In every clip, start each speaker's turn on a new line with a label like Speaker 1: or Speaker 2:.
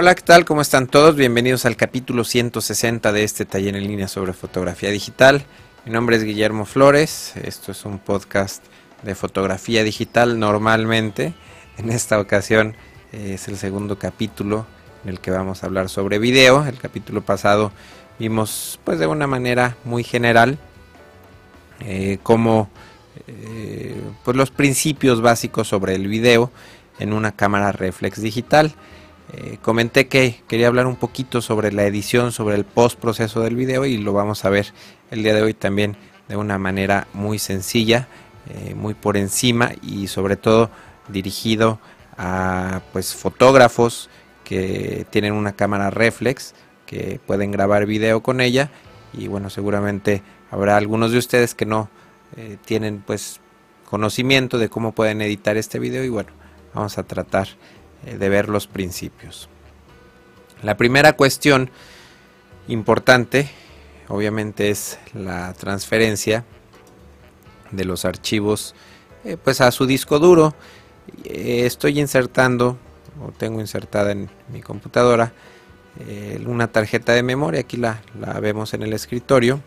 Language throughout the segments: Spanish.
Speaker 1: Hola, ¿qué tal? ¿Cómo están todos? Bienvenidos al capítulo 160 de este taller en línea sobre fotografía digital. Mi nombre es Guillermo Flores. Esto es un podcast de fotografía digital normalmente. En esta ocasión eh, es el segundo capítulo en el que vamos a hablar sobre video. El capítulo pasado vimos pues de una manera muy general eh, como eh, pues los principios básicos sobre el video en una cámara reflex digital. Eh, comenté que quería hablar un poquito sobre la edición, sobre el post proceso del video y lo vamos a ver el día de hoy también de una manera muy sencilla, eh, muy por encima y sobre todo dirigido a pues fotógrafos que tienen una cámara reflex que pueden grabar video con ella y bueno seguramente habrá algunos de ustedes que no eh, tienen pues conocimiento de cómo pueden editar este video y bueno vamos a tratar de ver los principios. La primera cuestión importante, obviamente, es la transferencia de los archivos eh, pues a su disco duro. Eh, estoy insertando, o tengo insertada en mi computadora, una tarjeta de memoria. Aquí la, la vemos en el escritorio.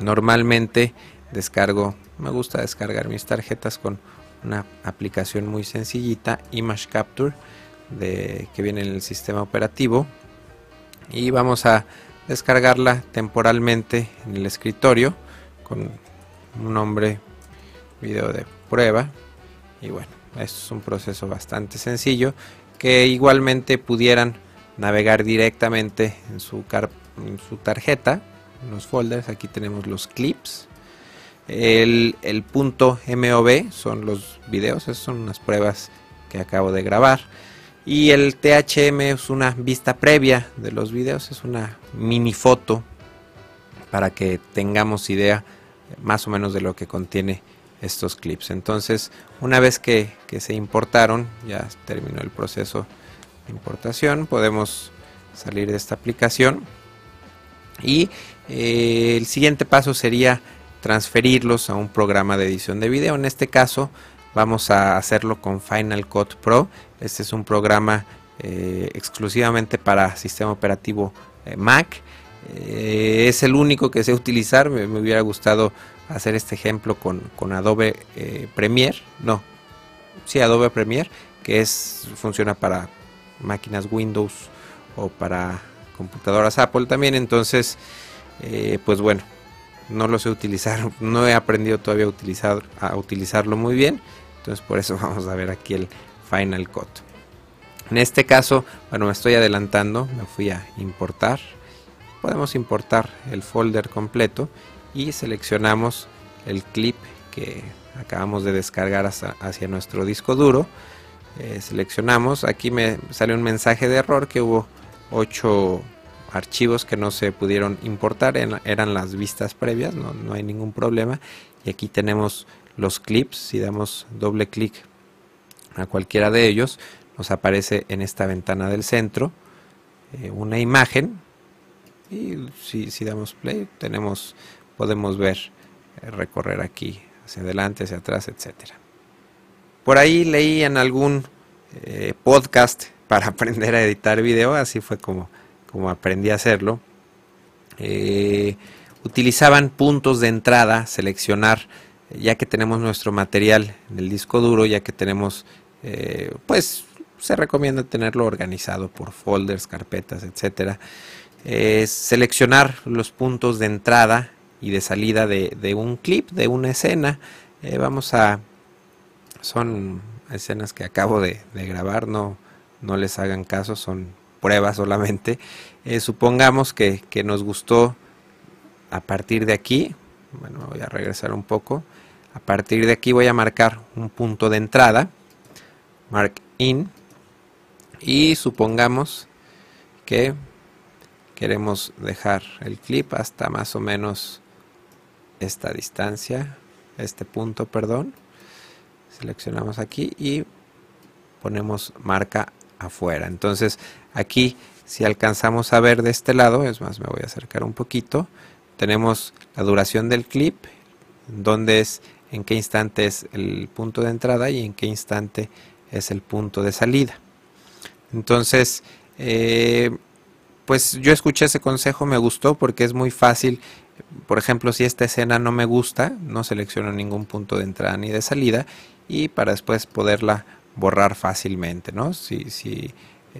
Speaker 1: Normalmente descargo, me gusta descargar mis tarjetas con una aplicación muy sencillita, Image Capture, de, que viene en el sistema operativo. Y vamos a descargarla temporalmente en el escritorio con un nombre video de prueba. Y bueno, es un proceso bastante sencillo que igualmente pudieran navegar directamente en su, en su tarjeta, en los folders. Aquí tenemos los clips el, punto MOV son los videos, esas son unas pruebas que acabo de grabar. Y el THM es una vista previa de los videos, es una mini foto para que tengamos idea más o menos de lo que contiene estos clips. Entonces, una vez que, se importaron, ya terminó el proceso de importación, podemos salir de esta aplicación. Y eh, el siguiente paso sería transferirlos a un programa de edición de video. En este caso vamos a hacerlo con Final Cut Pro. Este es un programa eh, exclusivamente para sistema operativo eh, Mac. Eh, es el único que sé utilizar. Me, hubiera gustado hacer este ejemplo con, Adobe Premiere. No, sí, Adobe Premiere, que es funciona para máquinas Windows o para computadoras Apple también. Entonces, pues bueno, no lo sé utilizar, no he aprendido todavía a, utilizar, a utilizarlo muy bien, entonces por eso vamos a ver aquí el Final Cut. En este caso, bueno, me estoy adelantando, me fui a importar, podemos importar el folder completo y seleccionamos el clip que acabamos de descargar hacia, nuestro disco duro. Eh, seleccionamos, aquí me sale un mensaje de error que hubo 8 archivos que no se pudieron importar, eran las vistas previas, no, hay ningún problema. Y aquí tenemos los clips, si damos doble clic a cualquiera de ellos, nos aparece en esta ventana del centro eh, una imagen y si, si, damos play tenemos podemos ver eh, recorrer aquí hacia adelante hacia atrás etcétera por ahí leí en algún eh, podcast para aprender a editar video así fue como como aprendí a hacerlo, eh, utilizaban puntos de entrada, seleccionar, ya que tenemos nuestro material en el disco duro, ya que tenemos, eh, pues se recomienda tenerlo organizado por folders, carpetas, etcétera. seleccionar los puntos de entrada y de salida de, un clip, de una escena. Eh, vamos a, son escenas que acabo de, de grabar, no, no les hagan caso, son prueba solamente. Eh, supongamos que, nos gustó a partir de aquí, bueno, voy a regresar un poco. A partir de aquí voy a marcar un punto de entrada, mark in, y supongamos que queremos dejar el clip hasta más o menos esta distancia, este punto, perdón. Seleccionamos aquí y ponemos marca afuera. Entonces aquí si alcanzamos a ver de este lado, es más me voy a acercar un poquito, tenemos la duración del clip, donde es en qué instante es el punto de entrada y en qué instante es el punto de salida. Entonces Eh, pues yo escuché ese consejo, me gustó porque es muy fácil. Por ejemplo, si esta escena no me gusta, no selecciono ningún punto de entrada ni de salida y para después poderla borrar fácilmente, ¿no? Si, si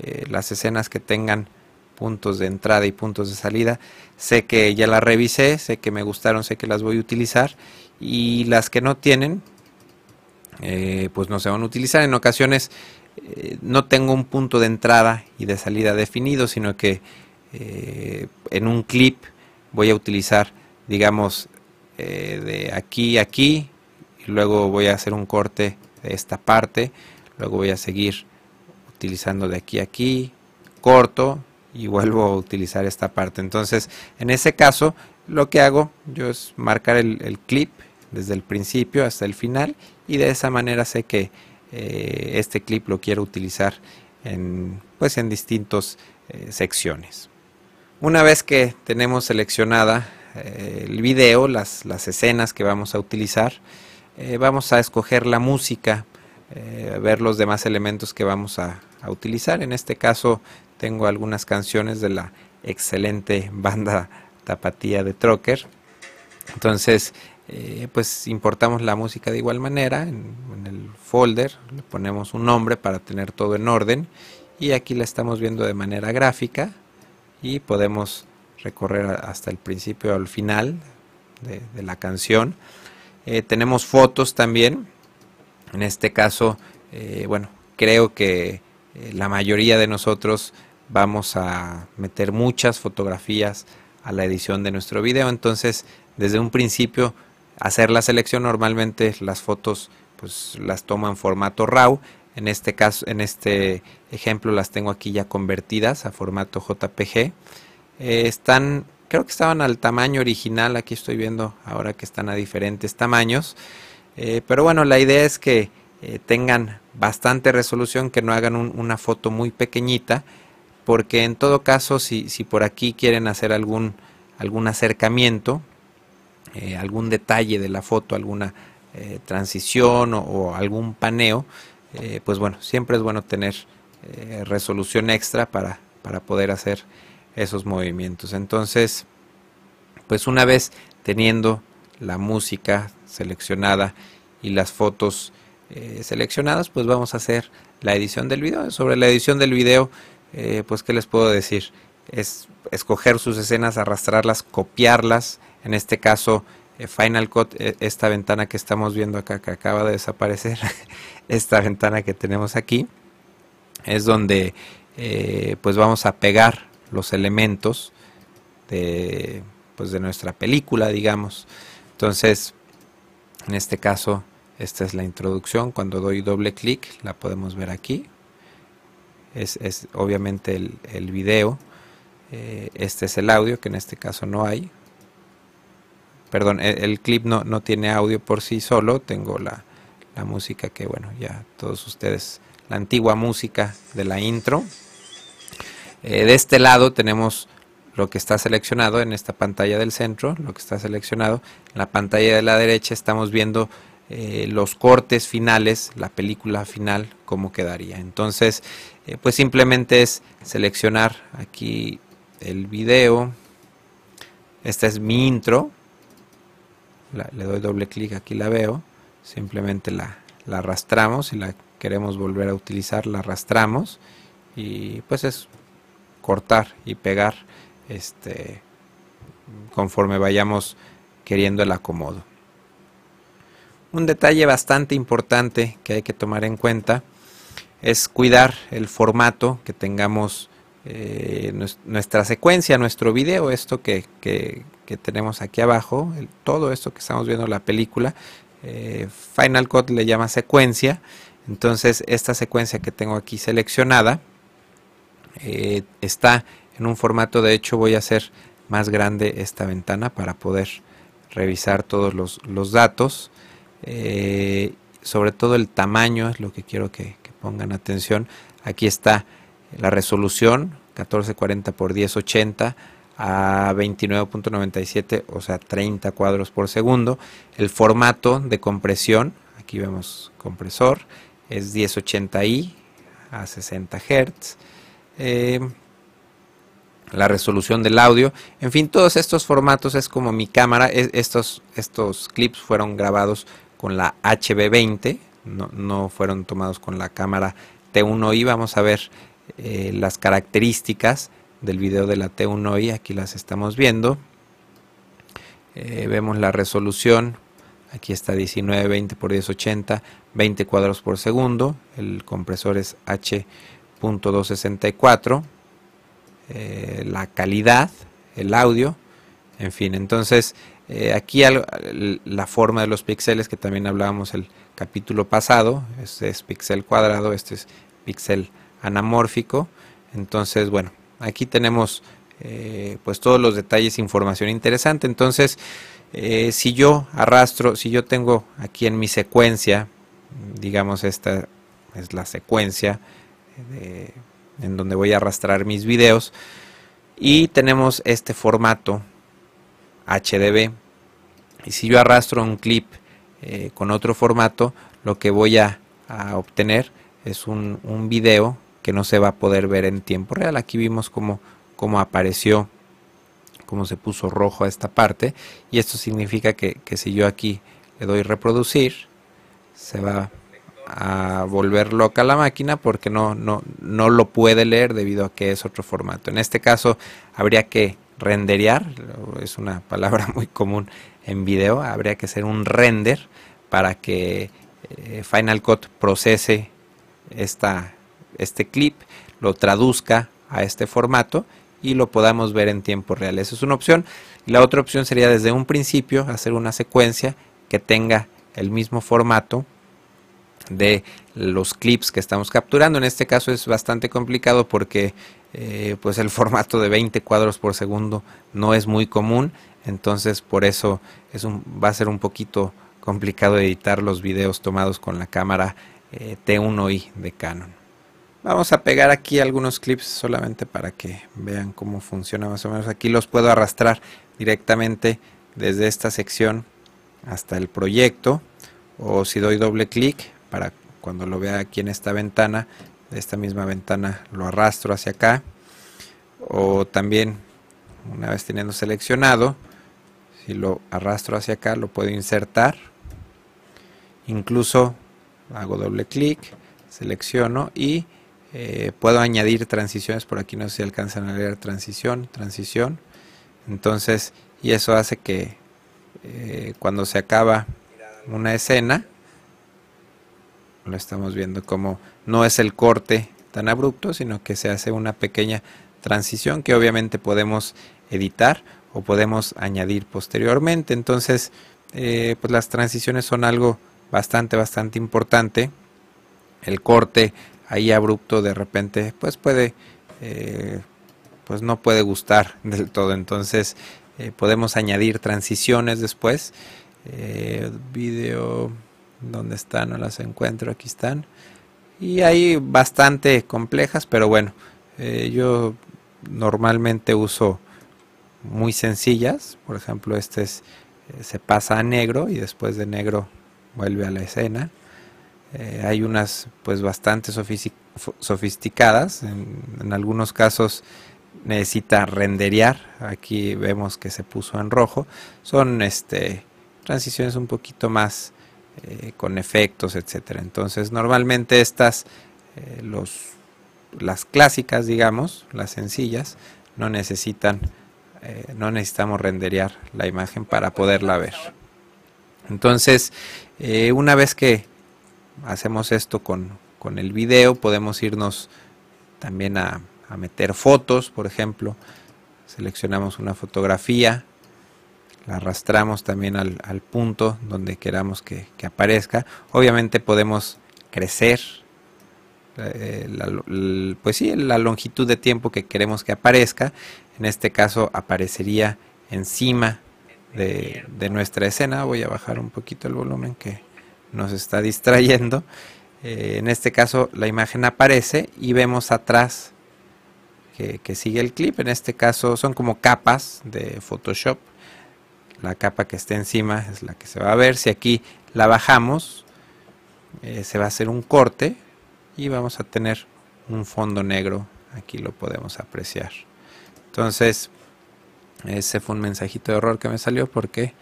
Speaker 1: eh, las escenas que tengan puntos de entrada y puntos de salida, sé que ya las revisé, sé que me gustaron, sé que las voy a utilizar y las que no tienen, eh, pues no se van a utilizar. En ocasiones eh, no tengo un punto de entrada y de salida definido, sino que en un clip voy a utilizar, digamos, de aquí a aquí, y luego voy a hacer un corte de esta parte, luego voy a seguir utilizando de aquí a aquí, corto y vuelvo a utilizar esta parte. Entonces, en ese caso, lo que hago yo es marcar el clip desde el principio hasta el final y de esa manera sé que eh, este clip lo quiero utilizar en, pues en distintas eh, secciones. Una vez que tenemos seleccionada eh, el video, las, las, escenas que vamos a utilizar, vamos a escoger la música, ver los demás elementos que vamos a, utilizar. En este caso tengo algunas canciones de la excelente banda tapatía de Trocker. Entonces eh, pues importamos la música de igual manera en, el folder, le ponemos un nombre para tener todo en orden y aquí la estamos viendo de manera gráfica y podemos recorrer hasta el principio al final de, la canción. Eh, tenemos fotos también, en este caso, eh, bueno, creo que la mayoría de nosotros vamos a meter muchas fotografías a la edición de nuestro video, entonces desde un principio hacer la selección normalmente las fotos pues las tomo en formato RAW. En este caso en este ejemplo las tengo aquí ya convertidas a formato JPG eh, están creo que estaban al tamaño original. Aquí estoy viendo ahora que están a diferentes tamaños eh, pero bueno la idea es que eh, tengan bastante resolución que no hagan una foto muy pequeñita porque en todo caso si, si por aquí quieren hacer algún algún acercamiento eh, algún detalle de la foto, alguna transición o, algún paneo, pues bueno, siempre es bueno tener resolución extra para, para poder hacer esos movimientos. Entonces, pues una vez teniendo la música seleccionada y las fotos seleccionadas, pues vamos a hacer la edición del video. Sobre la edición del video, pues qué les puedo decir, es escoger sus escenas, arrastrarlas, copiarlas en este caso eh, Final Cut, eh, esta ventana que estamos viendo acá, que acaba de desaparecer, esta ventana que tenemos aquí, es donde eh, pues vamos a pegar los elementos de, pues de nuestra película, digamos. Entonces, en este caso, esta es la introducción. Cuando doy doble clic, la podemos ver aquí. Es, obviamente el, video. este es el audio, que en este caso no hay perdón, el, clip no, no, tiene audio por sí solo, tengo la, música que, bueno, ya todos ustedes, la antigua música de la intro. Eh, de este lado tenemos lo que está seleccionado en esta pantalla del centro, lo que está seleccionado. En la pantalla de la derecha estamos viendo eh, los cortes finales, la película final, cómo quedaría. Entonces, eh, pues simplemente es seleccionar aquí el video. Esta es mi intro, le doy doble clic, aquí la veo, simplemente la, arrastramos, y la queremos volver a utilizar, la arrastramos y pues es cortar y pegar este conforme vayamos queriendo el acomodo. Un detalle bastante importante que hay que tomar en cuenta es cuidar el formato que tengamos eh, nuestra secuencia, nuestro video, esto que, que tenemos aquí abajo, todo esto que estamos viendo en la película, eh, Final Cut le llama secuencia. Entonces esta secuencia que tengo aquí seleccionada eh, está en un formato, de hecho voy a hacer más grande esta ventana para poder revisar todos los, datos. Eh, sobre todo el tamaño es lo que quiero que, pongan atención. Aquí está la resolución 1440 x 1080 a 29.97, o sea 30 cuadros por segundo. El formato de compresión, aquí vemos compresor, es 1080i a 60 Hz. La resolución del audio, en fin, todos estos formatos es como mi cámara, estos, estos clips fueron grabados con la HB20, no, no fueron tomados con la cámara T1i, vamos a ver eh, las características del video de la T1i, aquí las estamos viendo, eh, vemos la resolución, aquí está 1920 por 1080, 20 cuadros por segundo, el compresor es H.264, eh, la calidad, el audio, en fin, entonces eh, aquí la forma de los píxeles que también hablábamos el capítulo pasado, este es píxel cuadrado, este es píxel anamórfico, entonces bueno, aquí tenemos eh, pues todos los detalles, información interesante, entonces si yo arrastro, si yo tengo aquí en mi secuencia, digamos esta es la secuencia de en donde voy a arrastrar mis videos. Y tenemos este formato HDB y si yo arrastro un clip eh, con otro formato lo que voy a, obtener es un, video que no se va a poder ver en tiempo real. Aquí vimos cómo, cómo apareció cómo se puso rojo a esta parte. Y esto significa que, que si yo aquí le doy reproducir se va a volver loca la máquina porque no, no, no lo puede leer debido a que es otro formato. En este caso habría que renderear, es una palabra muy común en video, habría que hacer un render para que eh, Final Cut procese esta, este clip, lo traduzca a este formato y lo podamos ver en tiempo real. Esa es una opción. La otra opción sería desde un principio hacer una secuencia que tenga el mismo formato de los clips que estamos capturando. En este caso es bastante complicado porque eh, pues el formato de 20 cuadros por segundo no es muy común, entonces por eso es un, va a ser un poquito complicado editar los videos tomados con la cámara eh, T1i de Canon. Vamos a pegar aquí algunos clips solamente para que vean cómo funciona más o menos. Aquí los puedo arrastrar directamente desde esta sección hasta el proyecto o si doy doble clic para cuando lo vea aquí en esta ventana, de esta misma ventana lo arrastro hacia acá. O también, una vez teniendo seleccionado, si lo arrastro hacia acá, lo puedo insertar. Incluso hago doble clic, selecciono y eh, puedo añadir transiciones. Por aquí no sé si alcanzan a leer transición, transición. Entonces, y eso hace que eh, cuando se acaba una escena, lo estamos viendo como no es el corte tan abrupto, sino que se hace una pequeña transición que obviamente podemos editar o podemos añadir posteriormente. Entonces, eh, pues las transiciones son algo bastante, bastante importante. El corte ahí abrupto de repente, pues puede, eh, pues no puede gustar del todo. Entonces, eh, podemos añadir transiciones después. video ¿Dónde están? No las encuentro. Aquí están. Y hay bastante complejas, pero bueno, eh, yo normalmente uso muy sencillas. Por ejemplo, este es, eh, se pasa a negro y después de negro vuelve a la escena. Eh, hay unas pues bastante sofisticadas. En, en, algunos casos necesita renderear. Aquí vemos que se puso en rojo. Son este transiciones un poquito más eh, con efectos, etcétera. Entonces, normalmente estas, eh, los, las clásicas, digamos, las sencillas, no necesitan, eh, no necesitamos renderear la imagen para poderla ver. Entonces, una vez que hacemos esto con, con, el video, podemos irnos también a, a meter fotos, por ejemplo, seleccionamos una fotografía, la arrastramos también al, punto donde queramos que, aparezca. Obviamente podemos crecer, eh, la, pues sí, la longitud de tiempo que queremos que aparezca. En este caso aparecería encima de, nuestra escena. Voy a bajar un poquito el volumen que nos está distrayendo. Eh, en este caso la imagen aparece y vemos atrás que, que sigue el clip. En este caso son como capas de Photoshop la capa que esté encima es la que se va a ver. Si aquí la bajamos, eh, se va a hacer un corte y vamos a tener un fondo negro aquí lo podemos apreciar. Entonces, ese fue un mensajito de error que me salió porque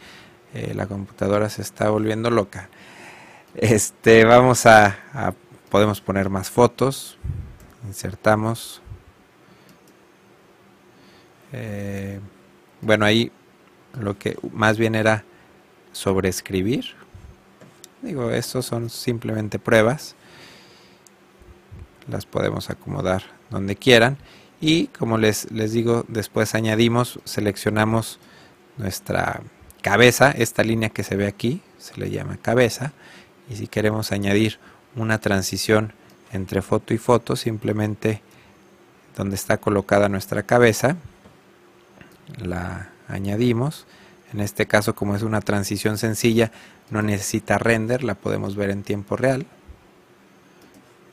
Speaker 1: eh, la computadora se está volviendo loca. Este, vamos a, podemos poner más fotos, insertamos. Eh, bueno, ahí lo que más bien era sobreescribir. Digo, estos son simplemente pruebas. Las podemos acomodar donde quieran. Y como les, les digo, después añadimos, seleccionamos nuestra cabeza, esta línea que se ve aquí, se le llama cabeza. Y si queremos añadir una transición entre foto y foto, simplemente donde está colocada nuestra cabeza, la añadimos. En este caso, como es una transición sencilla, no necesita render, la podemos ver en tiempo real.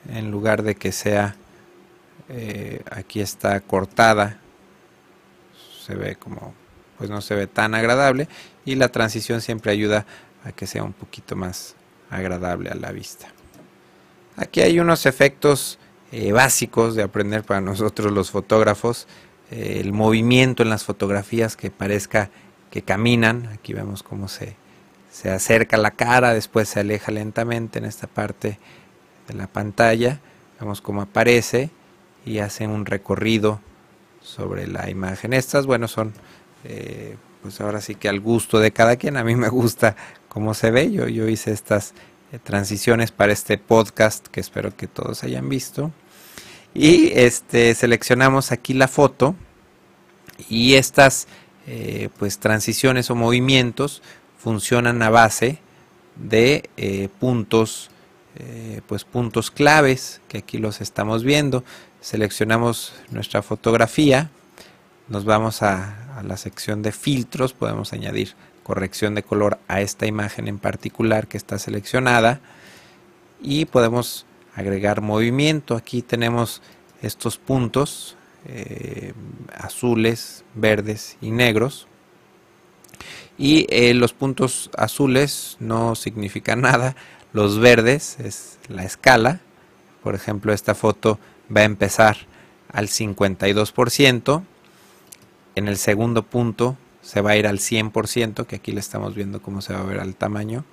Speaker 1: En lugar de que sea, eh, aquí está cortada, se ve como, pues no se ve tan agradable. Y la transición siempre ayuda a que sea un poquito más agradable a la vista. Aquí hay unos efectos eh, básicos de aprender para nosotros los fotógrafos. El movimiento en las fotografías que parezca que caminan. Aquí vemos cómo se, se acerca la cara, después se aleja lentamente en esta parte de la pantalla. Vemos cómo aparece y hace un recorrido sobre la imagen. Estas, bueno, son eh, pues ahora sí que al gusto de cada quien. A mí me gusta cómo se ve. Yo, yo hice estas eh, transiciones para este podcast que espero que todos hayan visto. Y este seleccionamos aquí la foto y estas eh, pues transiciones o movimientos funcionan a base de eh, puntos pues puntos claves que aquí los estamos viendo. Seleccionamos nuestra fotografía nos vamos a, a la sección de filtros podemos añadir corrección de color a esta imagen en particular que está seleccionada y podemos agregar movimiento. Aquí tenemos estos puntos eh, azules verdes y negros. Y eh, los puntos azules no significan nada. Los verdes es la escala. Por ejemplo esta foto va a empezar al 52% en el segundo punto se va a ir al 100%, que aquí le estamos viendo cómo se va a ver al tamaño.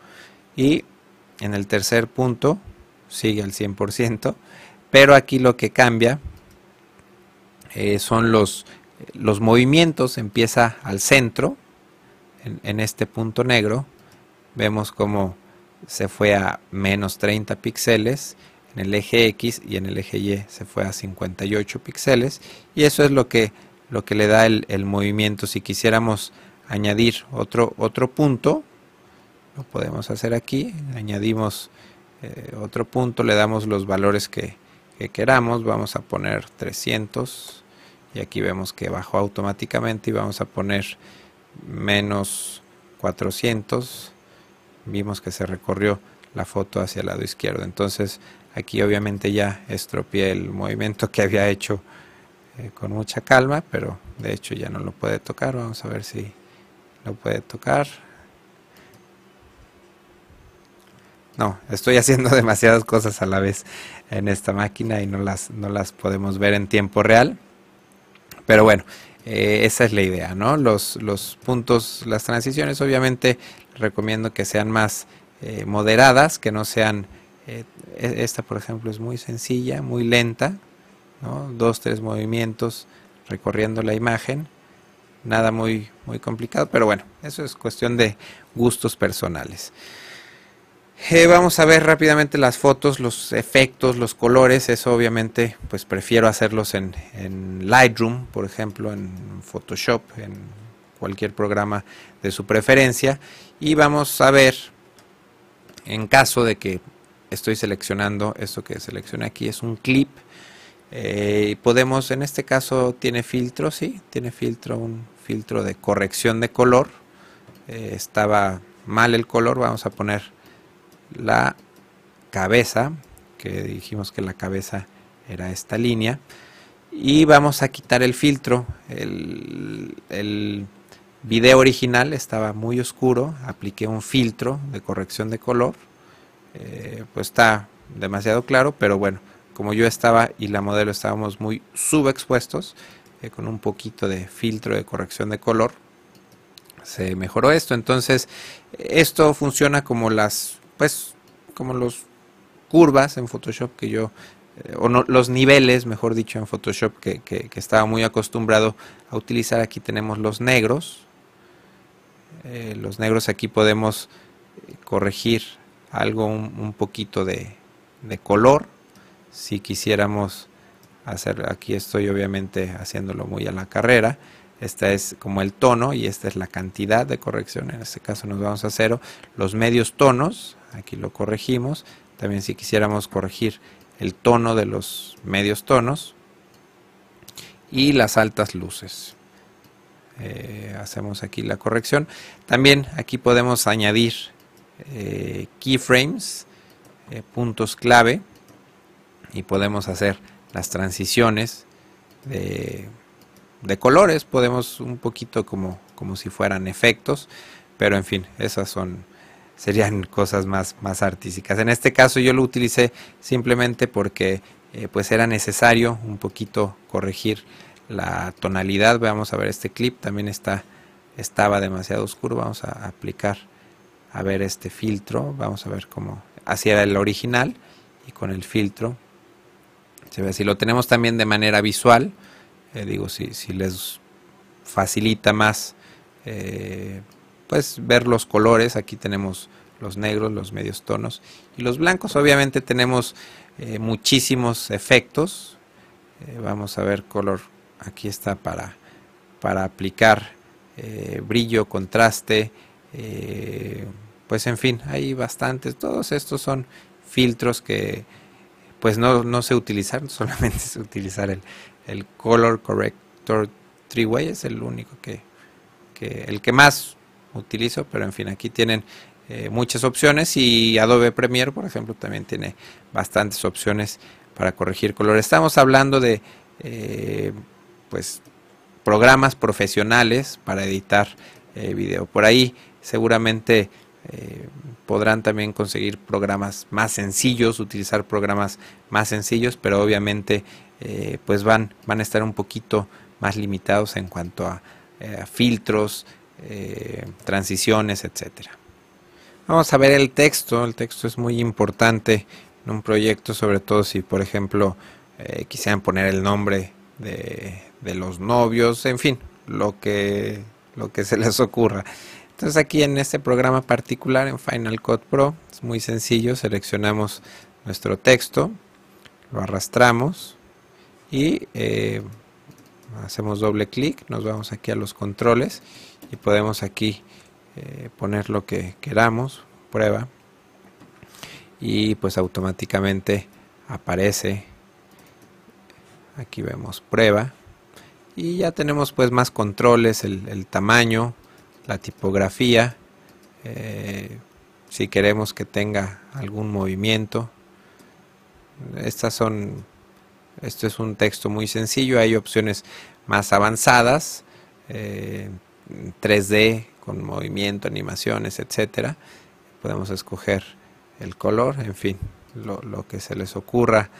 Speaker 1: Y en el tercer punto sigue al 100%, pero aquí lo que cambia eh, son los, los movimientos, empieza al centro, en, en este punto negro, vemos cómo se fue a menos 30 píxeles, en el eje X y en el eje Y se fue a 58 píxeles, y eso es lo que lo que le da el, movimiento. Si quisiéramos añadir otro, otro punto, lo podemos hacer aquí, añadimos eh, otro punto, le damos los valores que, queramos, vamos a poner 300 y aquí vemos que bajó automáticamente y vamos a poner menos 400, vimos que se recorrió la foto hacia el lado izquierdo, entonces aquí obviamente ya estropeé el movimiento que había hecho eh, con mucha calma, pero de hecho ya no lo puede tocar. Vamos a ver si lo puede tocar. No, estoy haciendo demasiadas cosas a la vez en esta máquina y no las, no las podemos ver en tiempo real. Pero bueno, eh, esa es la idea, ¿no? Los, los puntos, las transiciones, obviamente recomiendo que sean más eh, moderadas, que no sean... E, esta, por ejemplo, es muy sencilla, muy lenta, dos, tres movimientos recorriendo la imagen. Nada muy, muy complicado, pero bueno, eso es cuestión de gustos personales. Eh, vamos a ver rápidamente las fotos, los efectos, los colores. Eso obviamente pues prefiero hacerlos en, en Lightroom, por ejemplo, en Photoshop, en cualquier programa de su preferencia. Y vamos a ver, en caso de que estoy seleccionando, esto que seleccioné aquí es un clip eh, podemos, en este caso tiene filtro, sí, tiene filtro, un filtro de corrección de color. Eh, estaba mal el color, vamos a poner la cabeza, que dijimos que la cabeza era esta línea. Y vamos a quitar el filtro. El, el video original estaba muy oscuro, apliqué un filtro de corrección de color. Eh, pues está demasiado claro, pero bueno, como yo estaba y la modelo estábamos muy subexpuestos, eh, con un poquito de filtro de corrección de color, se mejoró esto. Entonces, esto funciona como las, pues, como los curvas en Photoshop que yo, eh, o no, los niveles, mejor dicho, en Photoshop que, que, estaba muy acostumbrado a utilizar. Aquí tenemos los negros. Eh, los negros aquí podemos corregir algo un, poquito de, de color. Si quisiéramos hacer, aquí estoy obviamente haciéndolo muy a la carrera. Esta es como el tono y esta es la cantidad de corrección. En este caso nos vamos a cero. Los medios tonos, aquí lo corregimos. También si quisiéramos corregir el tono de los medios tonos. Y las altas luces. Eh, hacemos aquí la corrección. También aquí podemos añadir eh, keyframes, eh, puntos clave. Y podemos hacer las transiciones de de colores, podemos un poquito como, como si fueran efectos, pero en fin, esas son serían cosas más, más artísticas. En este caso yo lo utilicé simplemente porque eh, pues era necesario un poquito corregir la tonalidad. Vamos a ver este clip, también está, estaba demasiado oscuro. Vamos a aplicar a ver este filtro. Vamos a ver cómo hacía el original y con el filtro se ve así. Lo tenemos también de manera visual. Eh, digo, si, si, les facilita más eh, pues ver los colores, aquí tenemos los negros, los medios tonos. Y los blancos, obviamente tenemos eh, muchísimos efectos, vamos a ver color, aquí está para, para aplicar brillo, contraste, pues en fin, hay bastantes, todos estos son filtros que pues no, no sé solamente sé utilizar el, el Color Corrector Three Way. Es el único que, el que más utilizo, pero en fin, aquí tienen eh, muchas opciones y Adobe Premiere, por ejemplo, también tiene bastantes opciones para corregir color. Estamos hablando de eh, pues programas profesionales para editar eh, video. Por ahí seguramente podrán también conseguir programas más sencillos, utilizar programas más sencillos, pero obviamente eh, pues van, van a estar un poquito más limitados en cuanto a, eh, filtros, eh, transiciones, etcétera. Vamos a ver el texto. El texto es muy importante en un proyecto, sobre todo si, por ejemplo, quisieran poner el nombre de, de, los novios, en fin, lo que, lo que se les ocurra. Entonces aquí en este programa particular, en Final Cut Pro, es muy sencillo, seleccionamos nuestro texto, lo arrastramos, y eh, hacemos doble clic, nos vamos aquí a los controles y podemos aquí eh, poner lo que queramos, prueba y pues automáticamente aparece. Aquí vemos prueba y ya tenemos pues más controles el, tamaño la tipografía eh, si queremos que tenga algún movimiento. Estas son esto es un texto muy sencillo, hay opciones más avanzadas, 3D eh, con movimiento, animaciones, etcétera. Podemos escoger el color, en fin, lo, que se les ocurra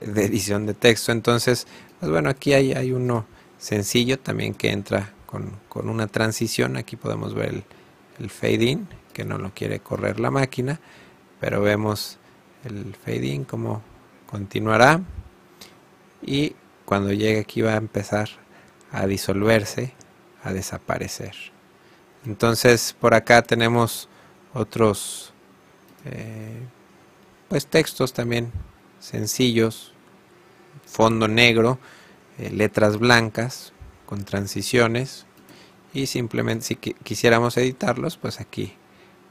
Speaker 1: de edición de texto. Entonces, pues bueno, aquí hay, hay uno sencillo también que entra con, una transición. Aquí podemos ver el, el fade in, que no lo quiere correr la máquina, pero vemos el fade in como continuará y cuando llegue aquí va a empezar a disolverse, a desaparecer. Entonces por acá tenemos otros eh, pues textos también sencillos, fondo negro, eh, letras blancas con transiciones y simplemente si quisiéramos editarlos pues aquí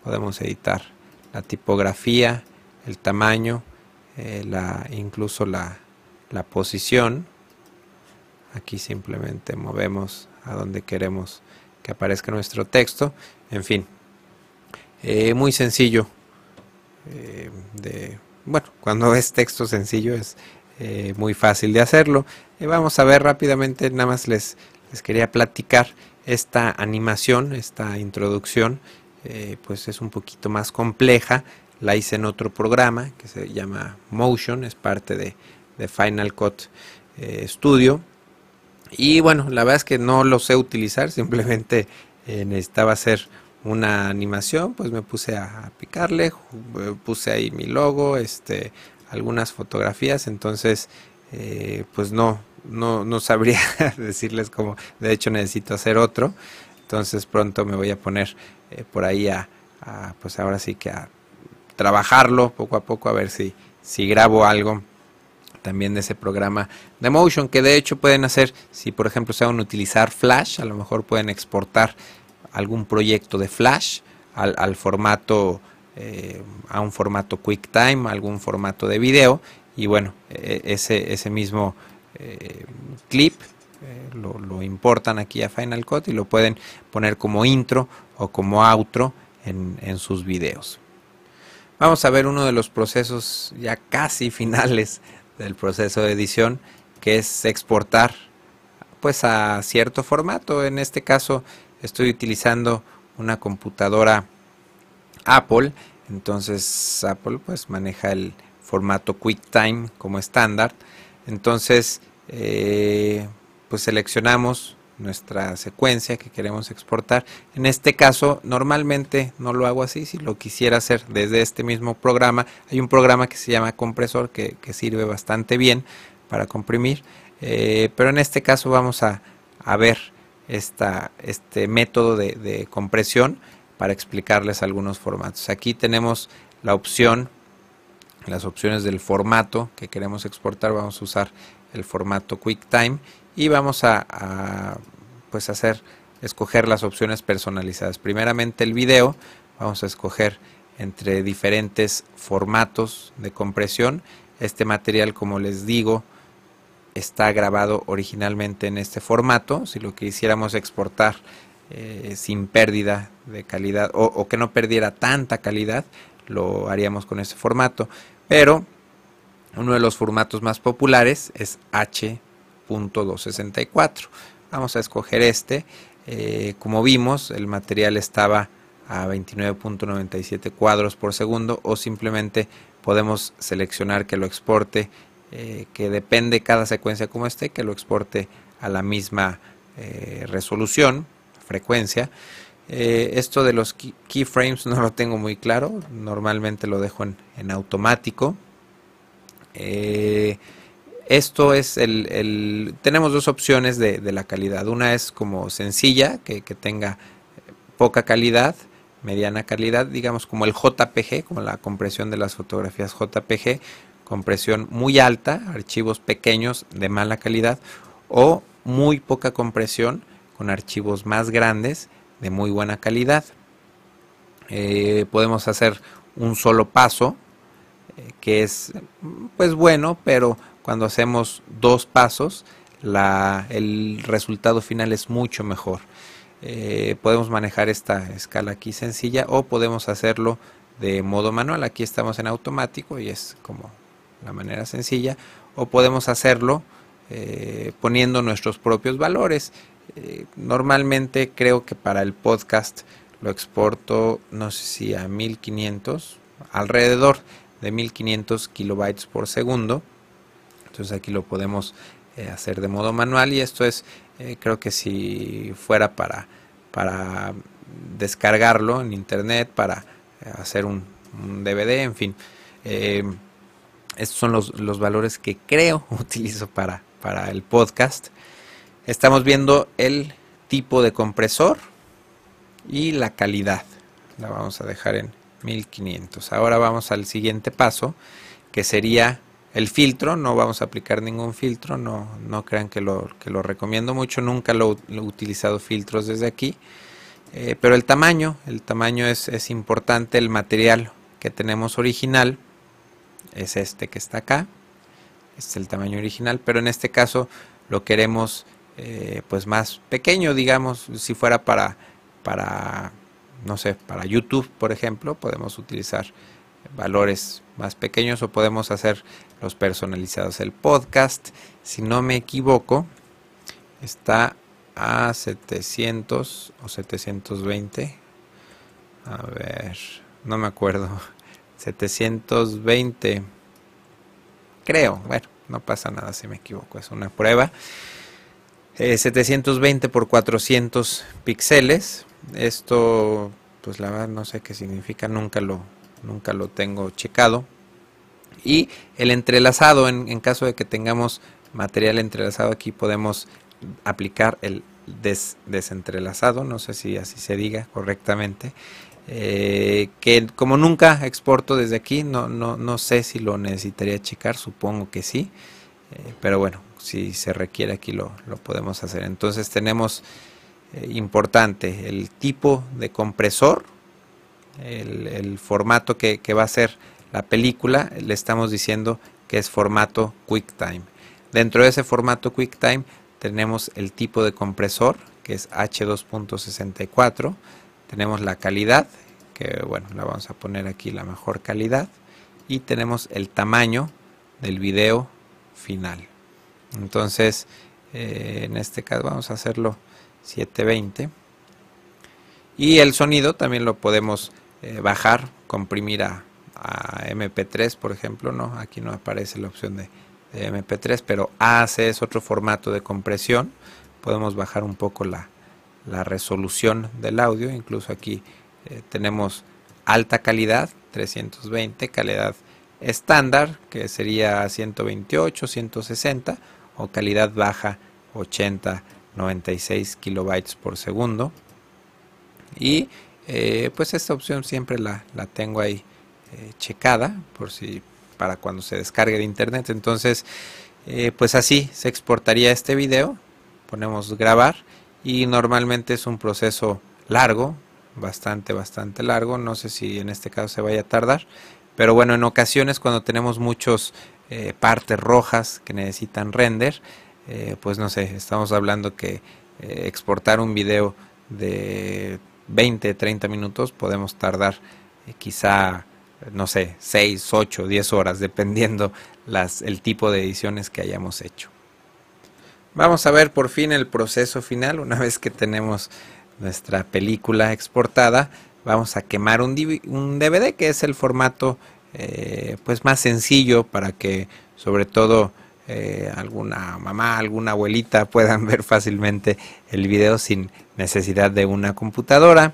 Speaker 1: podemos editar la tipografía, el tamaño, eh, la, incluso la, la posición. Aquí simplemente movemos a donde queremos que aparezca nuestro texto. En fin, eh, muy sencillo. Eh, bueno, cuando es texto sencillo es eh, muy fácil de hacerlo. vamos a ver rápidamente, nada más les, les quería platicar esta animación, esta introducción, pues es un poquito más compleja. La hice en otro programa que se llama Motion, es parte de de Final Cut Studio. Y bueno, la verdad es que no lo sé utilizar, simplemente eh, necesitaba hacer una animación, pues me puse a, picarle, puse ahí mi logo, este, algunas fotografías, entonces eh, pues no, no, no sabría decirles cómo, de hecho necesito hacer otro, entonces pronto me voy a poner por ahí a, pues ahora sí que a trabajarlo poco a poco a ver si, si grabo algo también de ese programa de Motion, que de hecho pueden hacer, si por ejemplo se van a utilizar Flash, a lo mejor pueden exportar algún proyecto de Flash al, formato, eh, a un formato QuickTime, algún formato de video, y bueno, e, ese, ese mismo eh, clip eh, lo, importan aquí a Final Cut y lo pueden poner como intro o como outro en, en sus videos. Vamos a ver uno de los procesos ya casi finales del proceso de edición, que es exportar pues a cierto formato. En este caso estoy utilizando una computadora Apple, entonces Apple pues maneja el formato QuickTime como estándar. Entonces eh, pues seleccionamos nuestra secuencia que queremos exportar. En este caso, normalmente no lo hago así, si lo quisiera hacer desde este mismo programa, hay un programa que se llama compresor que, sirve bastante bien para comprimir, eh, pero en este caso vamos a, ver esta, este método de compresión para explicarles algunos formatos. Aquí tenemos la opción, las opciones del formato que queremos exportar, vamos a usar el formato QuickTime y vamos a, pues hacer escoger las opciones personalizadas. Primeramente el video, vamos a escoger entre diferentes formatos de compresión. Este material, como les digo, está grabado originalmente en este formato. Si lo quisiéramos exportar eh, sin pérdida de calidad o, o, que no perdiera tanta calidad, lo haríamos con este formato. Pero uno de los formatos más populares es H 264 Vamos a escoger este. Eh, como vimos, el material estaba a 29.97 cuadros por segundo o simplemente podemos seleccionar que lo exporte, eh, que depende cada secuencia como esté, que lo exporte a la misma eh, resolución, frecuencia. esto de los keyframes no lo tengo muy claro, normalmente lo dejo en, en automático. Esto es el, tenemos dos opciones de, la calidad. Una es como sencilla, que, tenga poca calidad, mediana calidad, digamos como el JPG, como la compresión de las fotografías JPG, compresión muy alta, archivos pequeños de mala calidad, o muy poca compresión con archivos más grandes de muy buena calidad. Eh, podemos hacer un solo paso, eh, que es pues bueno, pero cuando hacemos dos pasos, el resultado final es mucho mejor. Eh, podemos manejar esta escala aquí sencilla o podemos hacerlo de modo manual. Aquí estamos en automático y es como la manera sencilla. O podemos hacerlo eh, poniendo nuestros propios valores. Eh, normalmente creo que para el podcast lo exporto, no sé si a 1500, alrededor de 1500 kilobytes por segundo. Entonces aquí lo podemos eh, hacer de modo manual y esto es, eh, creo que si fuera para, para descargarlo en internet, para eh, hacer un, DVD, en fin. estos son los, los, valores que creo utilizo para, para el podcast. Estamos viendo el tipo de compresor y la calidad. La vamos a dejar en 1500. Ahora vamos al siguiente paso, que sería el filtro, no vamos a aplicar ningún filtro, no, no crean que lo, que lo recomiendo mucho, nunca lo, he utilizado filtros desde aquí. Eh, pero el tamaño, el tamaño es, importante, el material que tenemos original es este que está acá, este es el tamaño original, pero en este caso lo queremos eh, pues más pequeño, digamos, si fuera para, para, no sé, para YouTube, por ejemplo, podemos utilizar valores más pequeños o podemos hacer los personalizados. El podcast, si no me equivoco, está a 700 o 720. A ver, no me acuerdo. 720. Creo, bueno, no pasa nada si me equivoco, es una prueba. 720 por 400 píxeles. Esto, pues la verdad no sé qué significa, nunca lo, nunca lo tengo checado. Y el entrelazado, en, caso de que tengamos material entrelazado, aquí podemos aplicar el desentrelazado, no sé si así se diga correctamente. Eh, que como nunca exporto desde aquí, no, no, no, sé si lo necesitaría checar, supongo que sí, eh, pero bueno, si se requiere aquí lo, podemos hacer. Entonces tenemos eh, importante el tipo de compresor, el, formato que, va a ser la película, le estamos diciendo que es formato QuickTime. Dentro de ese formato QuickTime tenemos el tipo de compresor, que es H2.64, tenemos la calidad, que bueno, la vamos a poner aquí la mejor calidad, y tenemos el tamaño del video final. Entonces, eh, en este caso vamos a hacerlo 720. Y el sonido también lo podemos eh, bajar, comprimir a, MP3, por ejemplo, ¿no? Aquí no aparece la opción de, MP3, pero AC es otro formato de compresión. Podemos bajar un poco la, resolución del audio. Incluso aquí eh, tenemos alta calidad, 320, calidad estándar, que sería 128, 160 o calidad baja 80 96 kilobytes por segundo y eh, pues esta opción siempre la, tengo ahí eh, checada por si para cuando se descargue de internet. Entonces eh, pues así se exportaría este video ponemos grabar y normalmente es un proceso largo bastante bastante largo no sé si en este caso se vaya a tardar pero bueno en ocasiones cuando tenemos muchos eh, partes rojas que necesitan render, pues no sé, estamos hablando que exportar un video de 20, 30 minutos podemos tardar quizá, no sé, 6, 8, 10 horas, dependiendo las, el tipo de ediciones que hayamos hecho. Vamos a ver por fin el proceso final, una vez que tenemos nuestra película exportada, vamos a quemar un, DVD que es el formato eh, pues más sencillo para que sobre todo eh, alguna mamá, alguna abuelita puedan ver fácilmente el video sin necesidad de una computadora.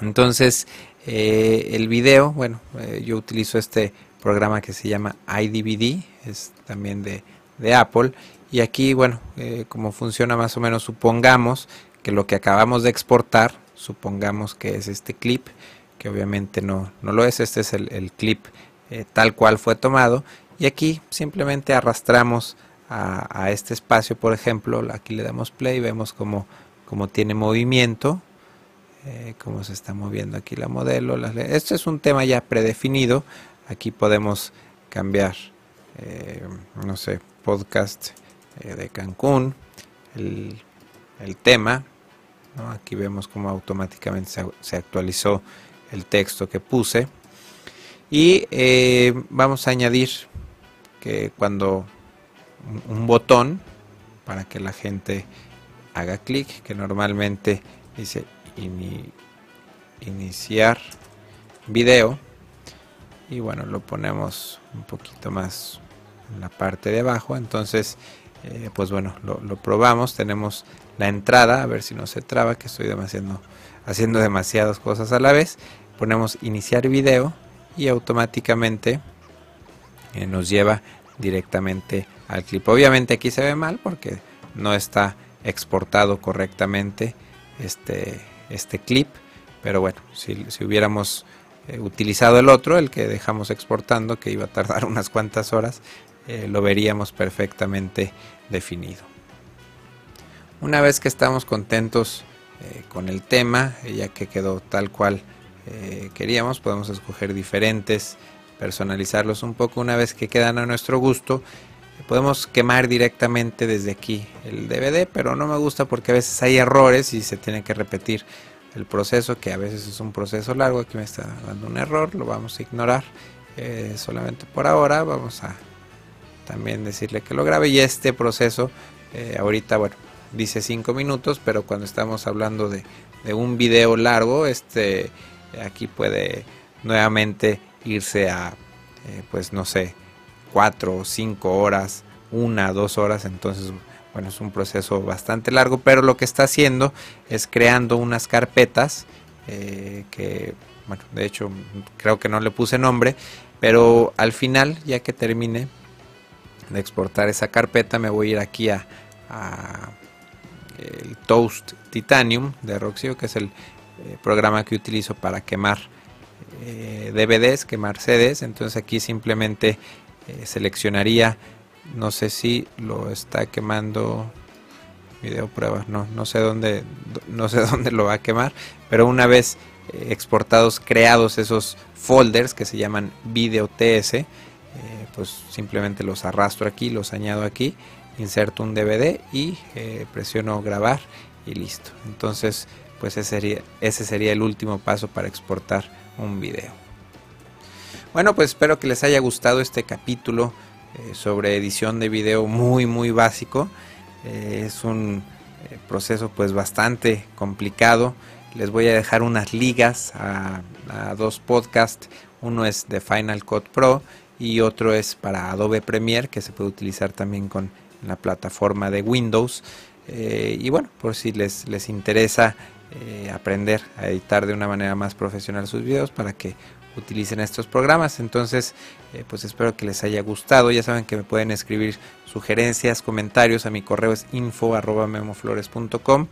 Speaker 1: Entonces eh, el video, bueno, yo utilizo este programa que se llama iDVD, es también de, de Apple. Y aquí, bueno, como funciona más o menos, supongamos que lo que acabamos de exportar, supongamos que es este clip, que obviamente no, no lo es, este es el, clip eh, tal cual fue tomado y aquí simplemente arrastramos a, este espacio por ejemplo, aquí le damos play, vemos como, como tiene movimiento, eh, cómo se está moviendo aquí la modelo, esto es un tema ya predefinido, aquí podemos cambiar, eh, no sé, podcast de Cancún, el, tema, aquí vemos cómo automáticamente se, se actualizó el texto que puse. Y eh, vamos a añadir que cuando un, botón para que la gente haga clic, que normalmente dice iniciar video. Y bueno, lo ponemos un poquito más en la parte de abajo. Entonces, eh, pues bueno, lo, probamos. Tenemos la entrada, a ver si no se traba, que estoy demasiado, haciendo demasiadas cosas a la vez ponemos iniciar video y automáticamente eh, nos lleva directamente al clip. Obviamente aquí se ve mal porque no está exportado correctamente este, este clip, pero bueno, si, hubiéramos eh, utilizado el otro, el que dejamos exportando, que iba a tardar unas cuantas horas, eh, lo veríamos perfectamente definido. Una vez que estamos contentos con el tema, ya que quedó tal cual eh, queríamos, podemos escoger diferentes, personalizarlos un poco una vez que quedan a nuestro gusto. Podemos quemar directamente desde aquí el DVD, pero no me gusta porque a veces hay errores y se tiene que repetir el proceso, que a veces es un proceso largo. Aquí me está dando un error, lo vamos a ignorar eh, solamente por ahora. Vamos a también decirle que lo grabe y este proceso eh, ahorita, bueno, dice 5 minutos, pero cuando estamos hablando de, de un video largo, este Aquí puede nuevamente irse a, eh, pues no sé, cuatro o cinco horas, una, dos horas, entonces bueno, es un proceso bastante largo, pero lo que está haciendo es creando unas carpetas eh, que, bueno, de hecho creo que no le puse nombre, pero al final, ya que termine de exportar esa carpeta, me voy a ir aquí a, el Toast Titanium de Roxio, que es el eh, programa que utilizo para quemar eh, DVDs, quemar CDs. Entonces aquí simplemente seleccionaría. No sé si lo está quemando video prueba no no sé dónde no sé dónde lo va a quemar pero una vez eh, exportados creados esos folders que se llaman video ts eh, pues simplemente los arrastro aquí los añado aquí inserto un dvd y eh, presiono grabar y listo. Entonces pues ese sería, ese sería el último paso para exportar un video bueno pues espero que les haya gustado este capítulo eh, sobre edición de video muy muy básico. Eh, es un eh, proceso pues bastante complicado. Les voy a dejar unas ligas a, dos podcasts. Uno es de Final Cut Pro y otro es para Adobe Premiere que se puede utilizar también con la plataforma de Windows. y bueno, por si les, les interesa aprender a editar de una manera más profesional sus videos para que utilicen estos programas. Entonces, eh, pues espero que les haya gustado. Ya saben que me pueden escribir sugerencias, comentarios a mi correo es info memoflores.com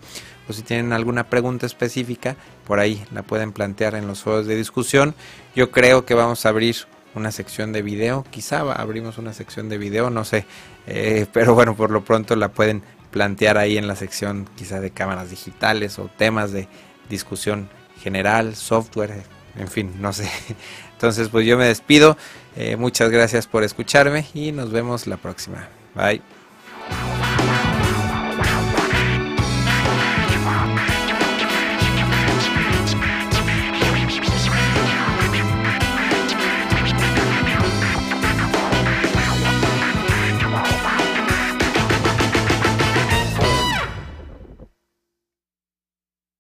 Speaker 1: o si tienen alguna pregunta específica, por ahí la pueden plantear en los foros de discusión. Yo creo que vamos a abrir una sección de video, quizá abrimos una sección de video, no sé, eh, pero bueno, por lo pronto la pueden plantear ahí en la sección quizá de cámaras digitales o temas de discusión general, software, en fin, no sé. Entonces, pues yo me despido. Eh, muchas gracias por escucharme y nos vemos la próxima. Bye.